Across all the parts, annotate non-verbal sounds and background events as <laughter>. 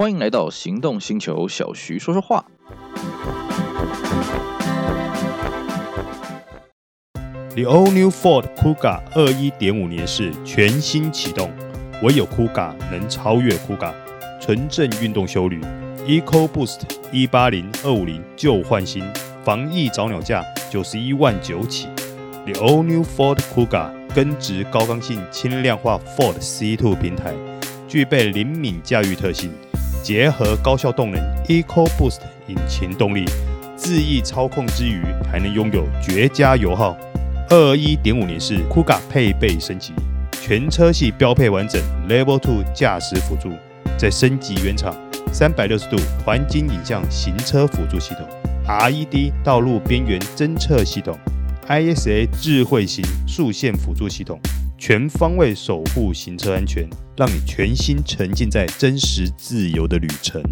欢迎来到行动星球，小徐说说话。The all new Ford Kuga 二一点五年式全新启动，唯有 Kuga 能超越 Kuga，纯正运动休旅，Eco Boost 一八零二五零旧换新，防疫早鸟价九十一万九起。The all new Ford Kuga 根植高刚性轻量化 Ford C2 平台，具备灵敏驾驭特性。结合高效动能 EcoBoost 引擎动力，恣意操控之余，还能拥有绝佳油耗。二一点五年式 Kuga 配备升级，全车系标配完整 Level Two 驾驶辅助，再升级原厂三百六十度环景影像行车辅助系统，RED 道路边缘侦测系统，ISA 智慧型速线辅助系统。全方位守护行车安全，让你全心沉浸在真实自由的旅程。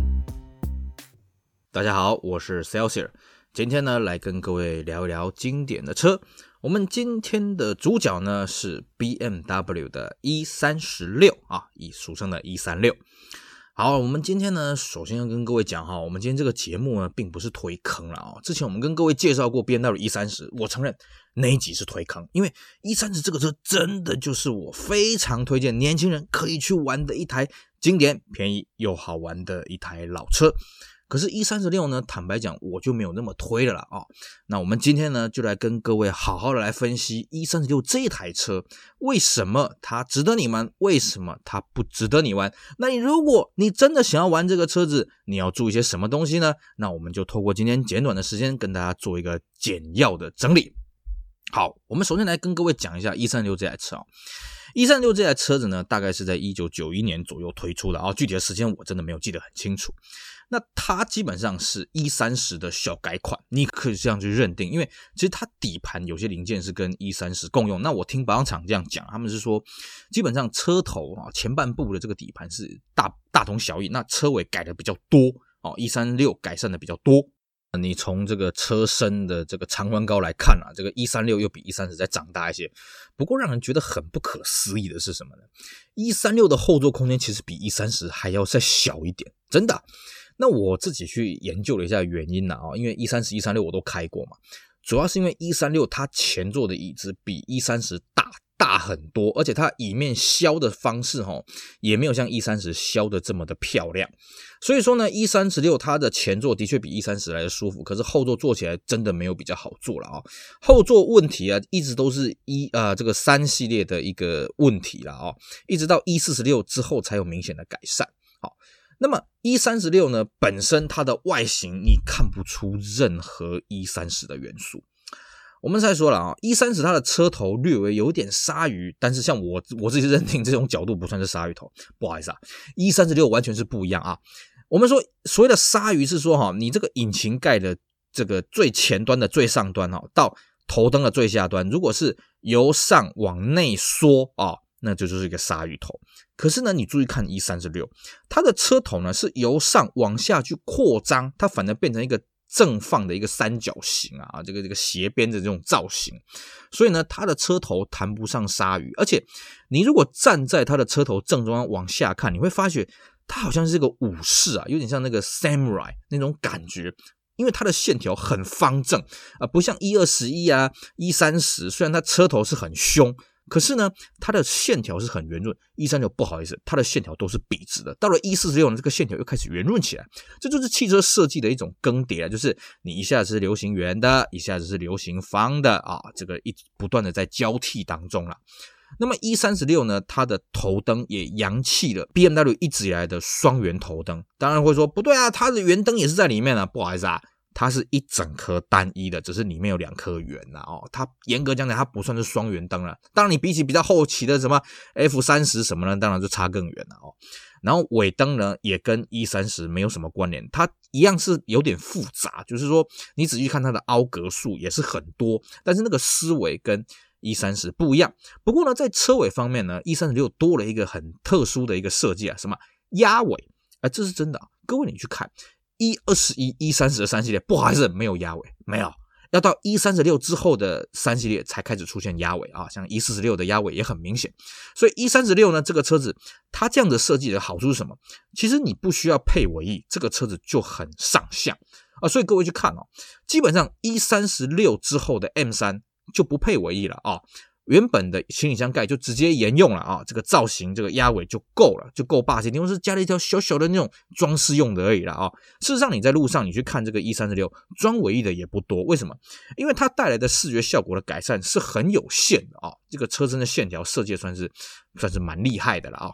大家好，我是 Celsius，今天呢来跟各位聊一聊经典的车。我们今天的主角呢是 BMW 的 E36 啊，以俗称的 E 三六。好，我们今天呢，首先要跟各位讲哈，我们今天这个节目呢，并不是推坑了啊。之前我们跟各位介绍过 BMW E30，我承认那几是推坑，因为 E 三十这个车真的就是我非常推荐年轻人可以去玩的一台经典、便宜又好玩的一台老车。可是 E36 呢，坦白讲，我就没有那么推了啦啊。那我们今天呢，就来跟各位好好的来分析 E36 这台车，为什么它值得你玩，为什么它不值得你玩？那你如果你真的想要玩这个车子，你要注意些什么东西呢？那我们就透过今天简短的时间，跟大家做一个简要的整理。好，我们首先来跟各位讲一下 E36 这台车啊。E36 这台车子呢，大概是在一九九一年左右推出的啊，具体的时间我真的没有记得很清楚。那它基本上是 E30 的小改款，你可以这样去认定，因为其实它底盘有些零件是跟 E30 共用。那我听保养厂这样讲，他们是说，基本上车头啊前半部的这个底盘是大大同小异，那车尾改的比较多哦，E36 改善的比较多。你从这个车身的这个长宽高来看啊，这个 E36 又比 E30 再长大一些。不过让人觉得很不可思议的是什么呢？E36 的后座空间其实比 E30 还要再小一点，真的。那我自己去研究了一下原因呢啊，因为一三十、一三六我都开过嘛，主要是因为一三六它前座的椅子比一三十大大很多，而且它椅面削的方式哈也没有像一三十削的这么的漂亮，所以说呢一三十六它的前座的确比一三十来的舒服，可是后座坐起来真的没有比较好坐了啊，后座问题啊一直都是一啊这个三系列的一个问题了啊，一直到一四十六之后才有明显的改善，好。那么 E 三十六呢，本身它的外形你看不出任何 E 三十的元素。我们再说了啊，E 三十它的车头略微有点鲨鱼，但是像我我自己认定这种角度不算是鲨鱼头，不好意思啊，E 三十六完全是不一样啊。我们说所谓的鲨鱼是说哈，你这个引擎盖的这个最前端的最上端哈，到头灯的最下端，如果是由上往内缩啊。那就就是一个鲨鱼头，可是呢，你注意看 E36，它的车头呢是由上往下去扩张，它反而变成一个正放的一个三角形啊，这个这个斜边的这种造型，所以呢，它的车头谈不上鲨鱼，而且你如果站在它的车头正中央往下看，你会发觉它好像是个武士啊，有点像那个 Samurai 那种感觉，因为它的线条很方正啊，不像 E21 啊、E30，虽然它车头是很凶。可是呢，它的线条是很圆润。E36 不好意思，它的线条都是笔直的。到了 E46 呢，这个线条又开始圆润起来。这就是汽车设计的一种更迭啊，就是你一下子是流行圆的，一下子是流行方的啊，这个一不断的在交替当中了。那么 E36 呢，它的头灯也扬弃了 BMW 一直以来的双圆头灯。当然会说不对啊，它的圆灯也是在里面啊，不好意思啊。它是一整颗单一的，只是里面有两颗圆呐哦。它严格讲讲，它不算是双圆灯了。当然，你比起比较后期的什么 F 三十什么呢，当然就差更远了哦。然后尾灯呢，也跟 E 三十没有什么关联，它一样是有点复杂，就是说你仔细看它的凹格数也是很多，但是那个思维跟 E 三十不一样。不过呢，在车尾方面呢，E 三十六多了一个很特殊的一个设计啊，什么压尾啊，这是真的啊。各位你去看。一二十一、一三十的三系列，不好意思，没有压尾，没有，要到一三十六之后的三系列才开始出现压尾啊，像一四十六的压尾也很明显。所以一三十六呢，这个车子它这样的设计的好处是什么？其实你不需要配尾翼，这个车子就很上相啊。所以各位去看哦，基本上一三十六之后的 M 三就不配尾翼了啊。原本的行李箱盖就直接沿用了啊，这个造型，这个压尾就够了，就够霸气。因为是加了一条小小的那种装饰用的而已了啊。事实上，你在路上你去看这个 E 三十六装尾翼的也不多，为什么？因为它带来的视觉效果的改善是很有限的啊。这个车身的线条设计算是算是蛮厉害的了啊。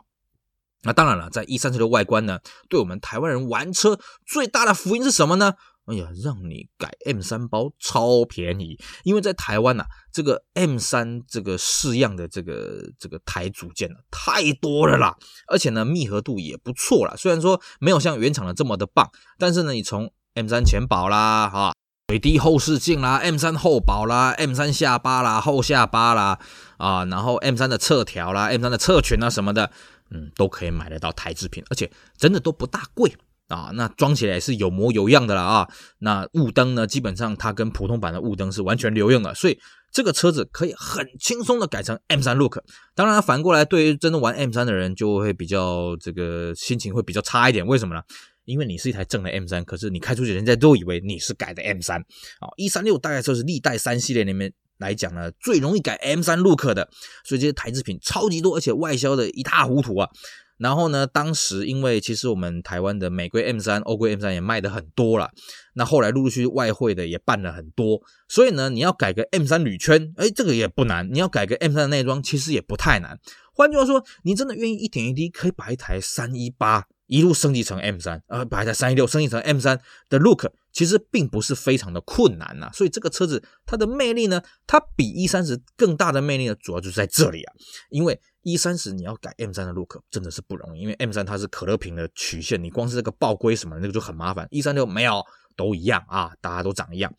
那当然了，在 E 三十六外观呢，对我们台湾人玩车最大的福音是什么呢？哎呀，让你改 M 三包超便宜，因为在台湾呐、啊，这个 M 三这个式样的这个这个台组件呢太多了啦，而且呢密合度也不错啦。虽然说没有像原厂的这么的棒，但是呢，你从 M 三前保啦，哈，水滴后视镜啦，M 三后保啦，M 三下巴啦，后下巴啦，啊，然后 M 三的侧条啦，M 三的侧裙啊什么的，嗯，都可以买得到台制品，而且真的都不大贵。啊，那装起来是有模有样的了啊。那雾灯呢，基本上它跟普通版的雾灯是完全留用的，所以这个车子可以很轻松的改成 M 三 look。当然，反过来对于真的玩 M 三的人，就会比较这个心情会比较差一点。为什么呢？因为你是一台正的 M 三可是你开出去，人家都以为你是改的 M 三。啊一三六大概就是历代三系列里面来讲呢，最容易改 M 三 look 的，所以这些台制品超级多，而且外销的一塌糊涂啊。然后呢，当时因为其实我们台湾的美规 M3、欧规 M3 也卖的很多了，那后来陆陆续续外汇的也办了很多，所以呢，你要改个 M3 铝圈，哎，这个也不难；你要改个 M3 的内装，其实也不太难。换句话说，你真的愿意一点一滴，可以把一台318一路升级成 M3，呃，把一台316升级成 M3 的 look，其实并不是非常的困难呐。所以这个车子它的魅力呢，它比 E30 更大的魅力呢，主要就是在这里啊，因为。E 三十你要改 M 三的 look 真的是不容易，因为 M 三它是可乐瓶的曲线，你光是这个爆龟什么那个就很麻烦。E 三六没有，都一样啊，大家都长一样。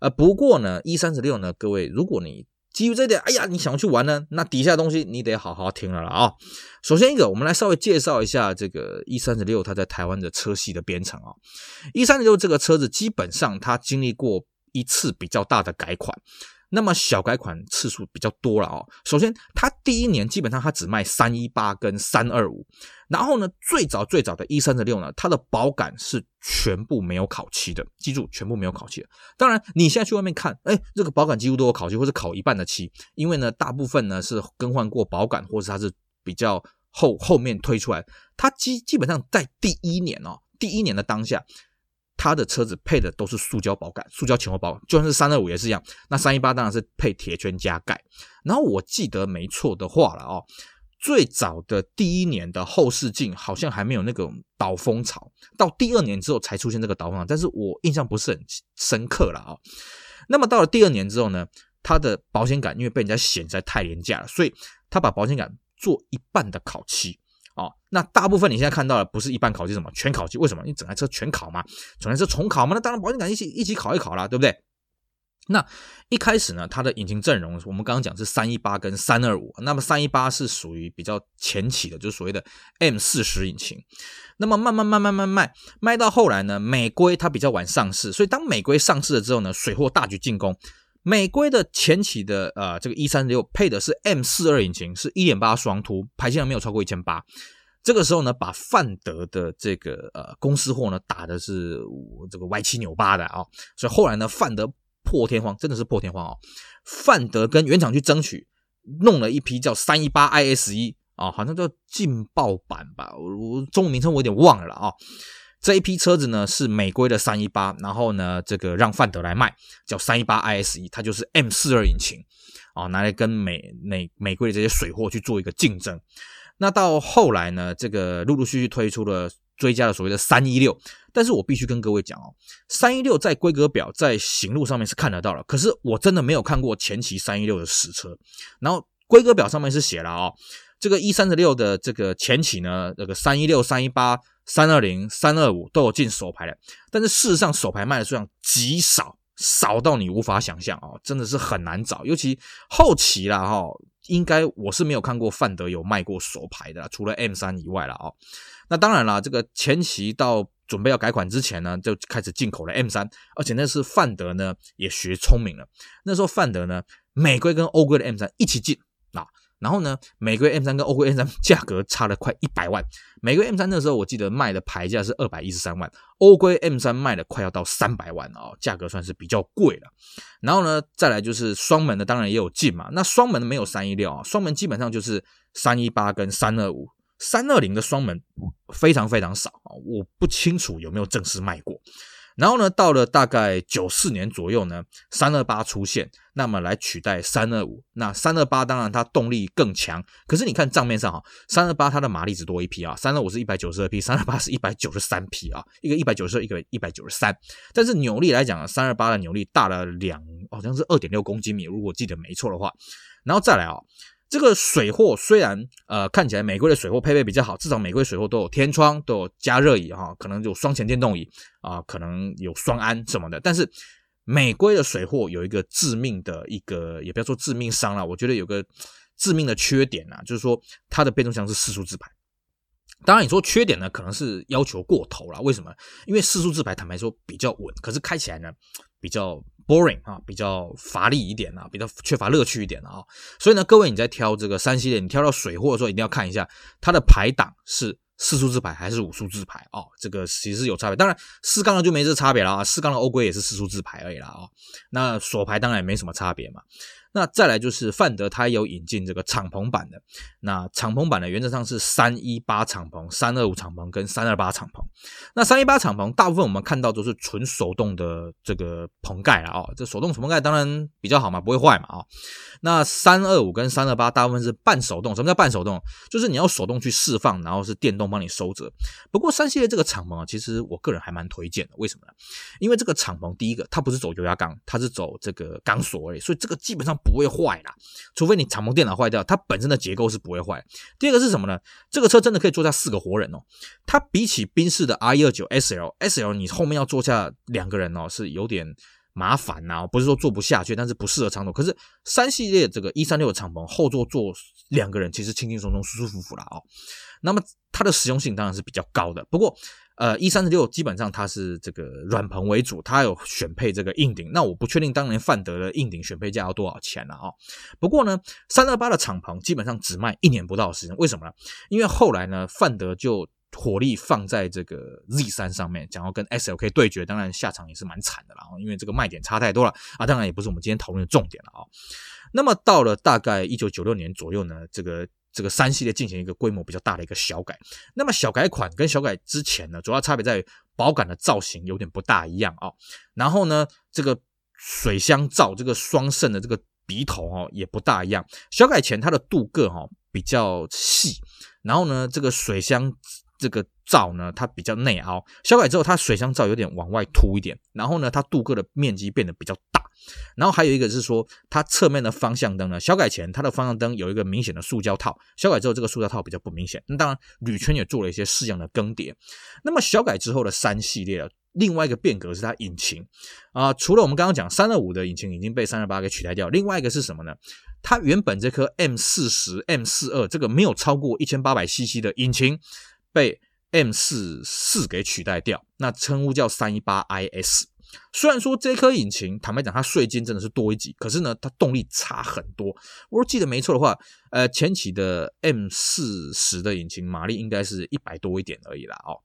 呃，不过呢，E 三十六呢，各位，如果你基于这点，哎呀，你想去玩呢，那底下东西你得好好听了了啊。首先一个，我们来稍微介绍一下这个 E 三十六它在台湾的车系的编程啊。E 三十六这个车子基本上它经历过一次比较大的改款。那么小改款次数比较多了哦。首先，它第一年基本上它只卖三一八跟三二五，然后呢，最早最早的 E 三十六呢，它的保杆是全部没有烤漆的，记住，全部没有烤漆的。当然，你现在去外面看，哎，这个保杆几乎都有烤漆，或者烤一半的漆，因为呢，大部分呢是更换过保杆，或者它是比较后后面推出来，它基基本上在第一年哦，第一年的当下。他的车子配的都是塑胶保杆，塑胶前后保杆，就算是三二五也是一样。那三一八当然是配铁圈加盖。然后我记得没错的话了哦，最早的第一年的后视镜好像还没有那个导风槽，到第二年之后才出现这个导风槽，但是我印象不是很深刻了啊。那么到了第二年之后呢，它的保险杆因为被人家嫌实在太廉价了，所以他把保险杆做一半的烤漆。哦，那大部分你现在看到的不是一半烤漆，什么全烤漆？为什么？你整台车全烤嘛，整台车重烤嘛，那当然保险杆一起一起烤一烤啦，对不对？那一开始呢，它的引擎阵容我们刚刚讲是三一八跟三二五，那么三一八是属于比较前期的，就是所谓的 M 四十引擎。那么慢慢慢慢慢慢卖到后来呢，美规它比较晚上市，所以当美规上市了之后呢，水货大举进攻。美规的前期的呃，这个 E 三十六配的是 M 四二引擎，是一点八双凸，排气量没有超过一千八。这个时候呢，把范德的这个呃公司货呢打的是这个歪七扭八的啊、所以后来呢，范德破天荒，真的是破天荒哦，范德跟原厂去争取，弄了一批叫三一八 IS 一啊，好像叫劲爆版吧，我中文名称我有点忘了啊。这一批车子呢是美规的三一八，然后呢这个让范德来卖，叫三一八 ISE，它就是 M 四二引擎啊，拿来跟美美美规的这些水货去做一个竞争。那到后来呢，这个陆陆续续推出了追加的所谓的三一六，但是我必须跟各位讲哦，三一六在规格表在行路上面是看得到了，可是我真的没有看过前期三一六的实车，然后规格表上面是写了哦，这个 E 三十六的这个前期呢，这个三一六、三一八。三二零、三二五都有进手牌的，但是事实上手牌卖的数量极少，少到你无法想象哦，真的是很难找。尤其后期啦哈应该我是没有看过范德有卖过手牌的，除了 M 三以外了啊、哦。那当然啦，这个前期到准备要改款之前呢，就开始进口了 M 三，而且那是范德呢也学聪明了。那时候范德呢，美规跟欧规的 M 三一起进啊。然后呢，美规 M 三跟欧规 M 三 <laughs> 价格差了快一百万。美规 M 三那时候我记得卖的牌价是二百一十三万，欧规 M 三卖的快要到三百万哦，价格算是比较贵了。然后呢，再来就是双门的，当然也有进嘛。那双门的没有三一六啊，双门基本上就是三一八跟三二五，三二零的双门非常非常少啊，我不清楚有没有正式卖过。然后呢，到了大概九四年左右呢，三二八出现，那么来取代三二五。那三二八当然它动力更强，可是你看账面上哈，三二八它的马力只多一匹啊，三二五是一百九十二匹，三二八是一百九十三匹啊，一个一百九十二，一个一百九十三。但是扭力来讲，三二八的扭力大了两，好像是二点六公斤米，如果记得没错的话。然后再来啊。这个水货虽然呃看起来美规的水货配备比较好，至少美规水货都有天窗，都有加热椅哈，可能有双前电动椅啊，可能有双安什么的。但是美规的水货有一个致命的一个，也不要说致命伤了，我觉得有个致命的缺点啊，就是说它的变速箱是四速自排。当然你说缺点呢，可能是要求过头了。为什么？因为四速自排坦白说比较稳，可是开起来呢比较。Boring 啊，比较乏力一点啊，比较缺乏乐趣一点啊，所以呢，各位你在挑这个三系列，你挑到水货的时候，一定要看一下它的排档是四数字牌还是五数字牌啊，这个其实有差别。当然四缸的就没这差别了啊，四缸的欧规也是四数字牌而已了啊，那锁牌当然也没什么差别嘛。那再来就是范德，它有引进这个敞篷版的。那敞篷版的原则上是三一八敞篷、三二五敞篷跟三二八敞篷。那三一八敞篷大部分我们看到都是纯手动的这个棚盖了啊，这手动棚盖当然比较好嘛，不会坏嘛啊。那三二五跟三二八大部分是半手动。什么叫半手动？就是你要手动去释放，然后是电动帮你收着。不过三系列这个敞篷啊，其实我个人还蛮推荐的。为什么呢？因为这个敞篷第一个它不是走油压缸，它是走这个钢索而已，所以这个基本上。不会坏啦，除非你敞篷电脑坏掉，它本身的结构是不会坏。第二个是什么呢？这个车真的可以坐下四个活人哦。它比起宾士的 R129 SL，SL 你后面要坐下两个人哦，是有点麻烦呐。不是说坐不下去，但是不适合长途。可是三系列这个一三六的敞篷后座坐两个人，其实轻轻松松、舒舒服服啦哦。那么它的实用性当然是比较高的，不过。呃，一三十六基本上它是这个软棚为主，它有选配这个硬顶。那我不确定当年范德的硬顶选配价要多少钱了啊、哦？不过呢，三二八的敞篷基本上只卖一年不到的时间，为什么呢？因为后来呢，范德就火力放在这个 Z 三上面，想要跟 SLK 对决，当然下场也是蛮惨的啦，因为这个卖点差太多了啊。当然也不是我们今天讨论的重点了啊、哦。那么到了大概一九九六年左右呢，这个。这个三系列进行一个规模比较大的一个小改，那么小改款跟小改之前呢，主要差别在于保杆的造型有点不大一样啊、哦。然后呢，这个水箱罩这个双肾的这个鼻头哦也不大一样。小改前它的镀铬哈比较细，然后呢这个水箱这个罩呢它比较内凹。小改之后它水箱罩有点往外凸一点，然后呢它镀铬的面积变得比较。然后还有一个是说，它侧面的方向灯呢，小改前它的方向灯有一个明显的塑胶套，小改之后这个塑胶套比较不明显。那当然，铝圈也做了一些式样的更迭。那么小改之后的三系列，另外一个变革是它引擎啊、除了我们刚刚讲三二五的引擎已经被三二八给取代掉，另外一个是什么呢？它原本这颗 M 四十 M 四二这个没有超过一千八百 CC 的引擎被 M 四四给取代掉，那称呼叫三一八 IS。虽然说这颗引擎，坦白讲，它税金真的是多一级，可是呢，它动力差很多。我记得没错的话，呃，前期的 M 四十的引擎马力应该是一百多一点而已啦哦。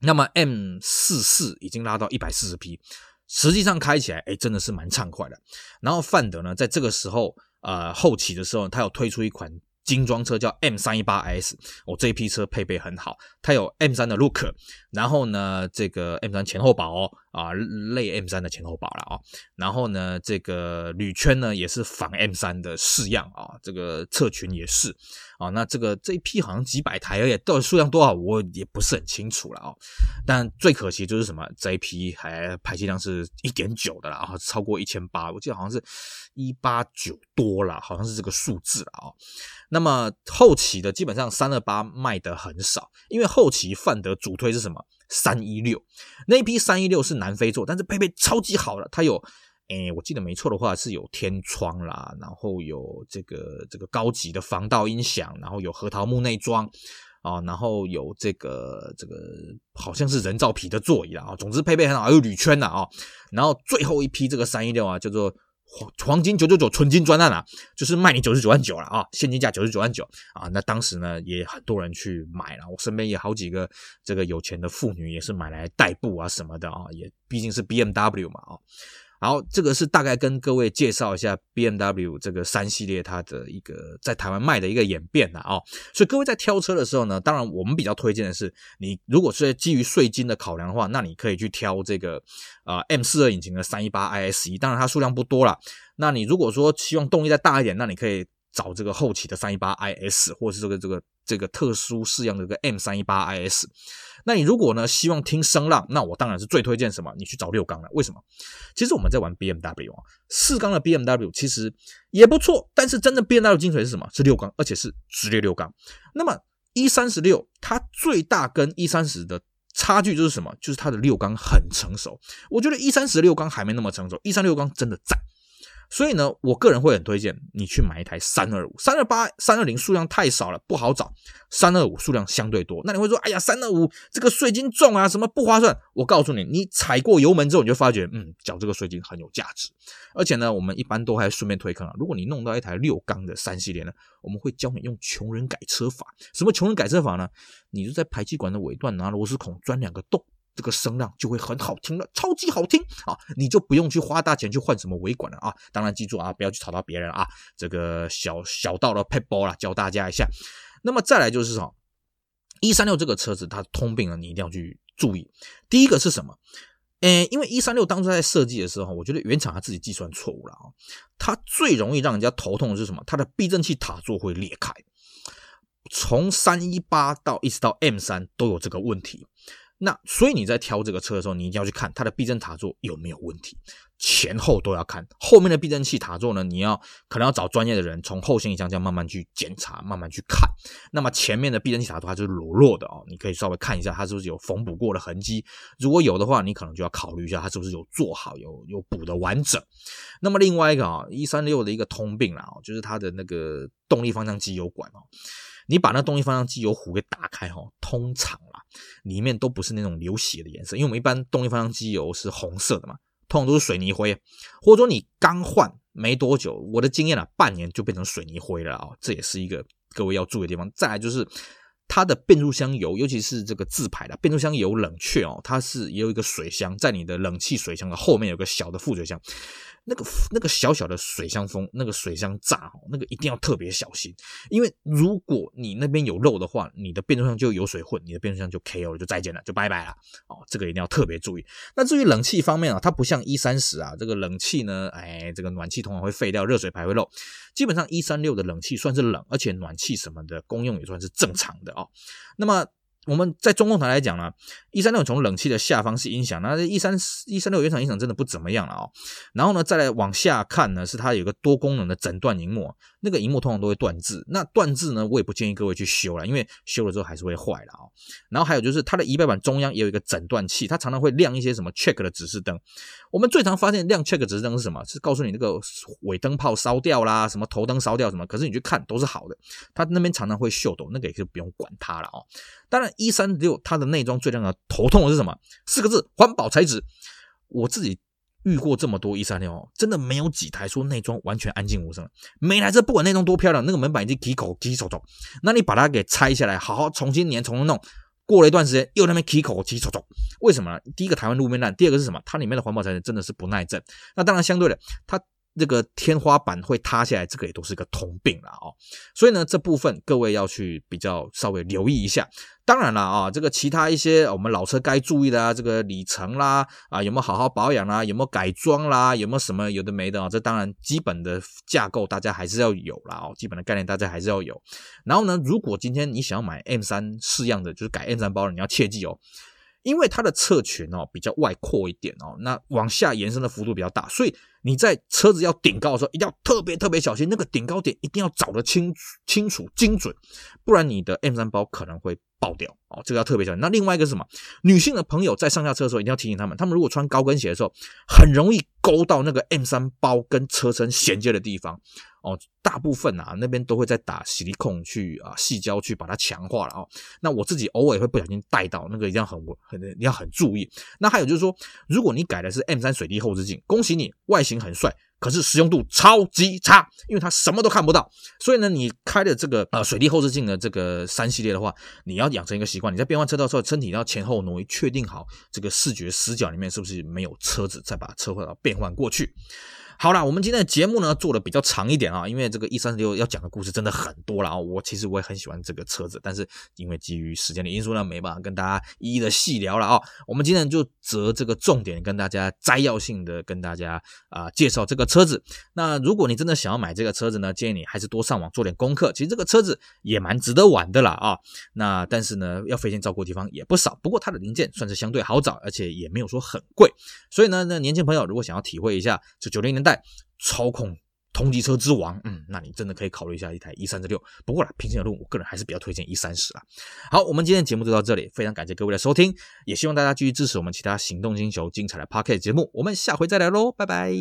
那么 M 四四已经拉到一百四十匹，实际上开起来，哎，真的是蛮畅快的。然后范德呢，在这个时候，呃，后期的时候，它有推出一款。精装车叫 M 三一八 S，我这一批车配备很好，它有 M 三的 look，然后呢，这个 M 三前后保哦，啊，类 M 三的前后保了啊，然后呢，这个铝圈呢也是仿 M 三的式样啊，这个侧裙也是啊，那这个这一批好像几百台而已，到底数量多少我也不是很清楚了啊，但最可惜就是什么，这一批还排气量是一点九的了啊，超过一千八，我记得好像是一八九多了，好像是这个数字了啊。那么后期的基本上三二八卖的很少，因为后期范德主推是什么？三一六那一批三一六是南非做，但是配备超级好的，它有哎，我记得没错的话是有天窗啦，然后有这个这个高级的防盗音响，然后有核桃木内装啊，然后有这个这个好像是人造皮的座椅啊，总之配备很好，还有铝圈的啊，然后最后一批这个三一六啊叫做。黄金九九九纯金专案啊，就是卖你九十九万九了啊，现金价九十九万九啊。那当时呢，也很多人去买了，我身边也好几个这个有钱的妇女也是买来代步啊什么的啊，也毕竟是 BMW 嘛啊。好，这个是大概跟各位介绍一下 BMW 这个三系列它的一个在台湾卖的一个演变的啊。所以各位在挑车的时候呢，当然我们比较推荐的是，你如果是基于税金的考量的话，那你可以去挑这个啊 M 四二引擎的三一八 ISE，当然它数量不多啦。那你如果说希望动力再大一点，那你可以找这个后期的三一八 IS，或是这个这个这个特殊式样的一个 M 三一八 IS。那你如果呢希望听声浪，那我当然是最推荐什么？你去找六缸了。为什么？其实我们在玩 BMW 啊，四缸的 BMW 其实也不错，但是真正 BMW 精髓是什么？是六缸，而且是直列六缸。那么 E36 它最大跟 E30 的差距就是什么？就是它的六缸很成熟。我觉得 E30 六缸还没那么成熟，E36 六缸真的赞。所以呢，我个人会很推荐你去买一台三二五、三二八、三二零数量太少了，不好找。三二五数量相对多，那你会说，哎呀，三二五这个税金重啊，什么不划算？我告诉你，你踩过油门之后，你就发觉，嗯，缴这个税金很有价值。而且呢，我们一般都还顺便推坑啊，如果你弄到一台六缸的三系列呢，我们会教你用穷人改车法。什么穷人改车法呢？你就在排气管的尾段拿螺丝孔钻两个洞。这个声浪就会很好听了，超级好听啊！你就不用去花大钱去换什么尾管了啊！当然记住啊，不要去吵到别人啊！这个小小道的撇步啦，教大家一下。那么再来就是说，E36 这个车子它通病了，你一定要去注意。第一个是什么？诶，因为 E36 当初在设计的时候，我觉得原厂它自己计算错误了啊！它最容易让人家头痛的是什么？它的避震器塔座会裂开。从318到一直到 M3 都有这个问题。那所以你在挑这个车的时候，你一定要去看它的避震塔座有没有问题，前后都要看。后面的避震器塔座呢，你要可能要找专业的人从后行李箱这样慢慢去检查，慢慢去看。那么前面的避震器塔座它就是裸露的哦，你可以稍微看一下它是不是有缝补过的痕迹。如果有的话，你可能就要考虑一下它是不是有做好，有有补的完整。那么另外一个啊，E36 的一个通病啦，就是它的那个动力方向机油管哦。你把那动力方向机油壶给打开哈，通常，里面都不是那种流血的颜色，因为我们一般动力方向机油是红色的嘛，通常都是水泥灰，或者说你刚换没多久，我的经验啊，半年就变成水泥灰了啊，这也是一个各位要注意的地方。再来就是它的变速箱油，尤其是这个自排的变速箱油冷却哦，它是也有一个水箱在你的冷气水箱的后面有个小的副水箱。那个那个小小的水箱风，那个水箱炸哦，那个一定要特别小心，因为如果你那边有漏的话，你的变速箱就有水混，你的变速箱就 KO 了，就再见了，就拜拜了哦。这个一定要特别注意。那至于冷气方面啊，它不像 E30 啊，这个冷气呢，哎，这个暖气通常会废掉，热水排会漏。基本上 E36 的冷气算是冷，而且暖气什么的功用也算是正常的哦。那么。我们在中控台来讲呢一三六从冷气的下方是音响，那一三一三六原厂音响真的不怎么样了哦。然后呢，再来往下看呢，是它有个多功能的诊断荧幕，那个荧幕通常都会断字，那断字呢，我也不建议各位去修了，因为修了之后还是会坏的哦。然后还有就是它的仪表板中央也有一个诊断器，它常常会亮一些什么 check 的指示灯。我们最常发现亮 check 指示灯是什么？是告诉你那个尾灯泡烧掉啦，什么头灯烧掉什么。可是你去看都是好的，它那边常常会秀抖，那个也就不用管它了哦。当然，E36 它的内装最让人头痛的是什么？四个字：环保材质。我自己遇过这么多 E36 哦，真的没有几台说内装完全安静无声。每台车不管内装多漂亮，那个门板已经起口起手走，那你把它给拆下来，好好重新粘、重新弄，过了一段时间又那边起口起手走，为什么呢？第一个台湾路面烂，第二个是什么？它里面的环保材质真的是不耐震。那当然，相对的，它。这个天花板会塌下来，这个也都是一个通病了哦。所以呢，这部分各位要去比较稍微留意一下。当然了啊，这个其他一些我们老车该注意的啊，这个里程啦啊，有没有好好保养啦，有没有改装啦，有没有什么有的没的啊？这当然基本的架构大家还是要有啦哦，基本的概念大家还是要有。然后呢，如果今天你想要买 M 三式样的，就是改 M 三包的，你要切记哦。因为它的侧裙哦比较外扩一点哦，那往下延伸的幅度比较大，所以你在车子要顶高的时候，一定要特别特别小心，那个顶高点一定要找得清清楚精准，不然你的 M 三包可能会爆掉哦。这个要特别小心。那另外一个什么？女性的朋友在上下车的时候一定要提醒他们，他们如果穿高跟鞋的时候，很容易勾到那个 M 三包跟车身衔接的地方哦。大部分啊那边都会在打矽利康去啊细胶去把它强化了哦。那我自己偶尔会不小心带到，那个一定要很很你要很注意。那还有就是说，如果你改的是 M 三水滴后视镜，恭喜你，外形很帅。可是使用度超级差，因为它什么都看不到。所以呢，你开的这个呃水滴后视镜的这个三系列的话，你要养成一个习惯，你在变换车道的时候，身体要前后挪移，确定好这个视觉死角里面是不是没有车子，再把车换到变换过去。好啦，我们今天的节目呢做的比较长一点啊，因为这个 E36 要讲的故事真的很多了啊。我其实我也很喜欢这个车子，但是因为基于时间的因素呢，没办法跟大家一一的细聊了啊。我们今天就择这个重点跟大家摘要性的跟大家啊介绍这个车子。那如果你真的想要买这个车子呢，建议你还是多上网做点功课。其实这个车子也蛮值得玩的啦啊。那但是呢，要费心照顾的地方也不少。不过它的零件算是相对好找，而且也没有说很贵。所以呢，那年轻朋友如果想要体会一下这九零年代。操控同级车之王，嗯，那你真的可以考虑一下一台 E 三十六。不过啦，平行的路，我个人还是比较推荐 E 三十啦。好，我们今天的节目就到这里，非常感谢各位的收听，也希望大家继续支持我们其他行动星球精彩的 Podcast 节目。我们下回再来喽，拜拜。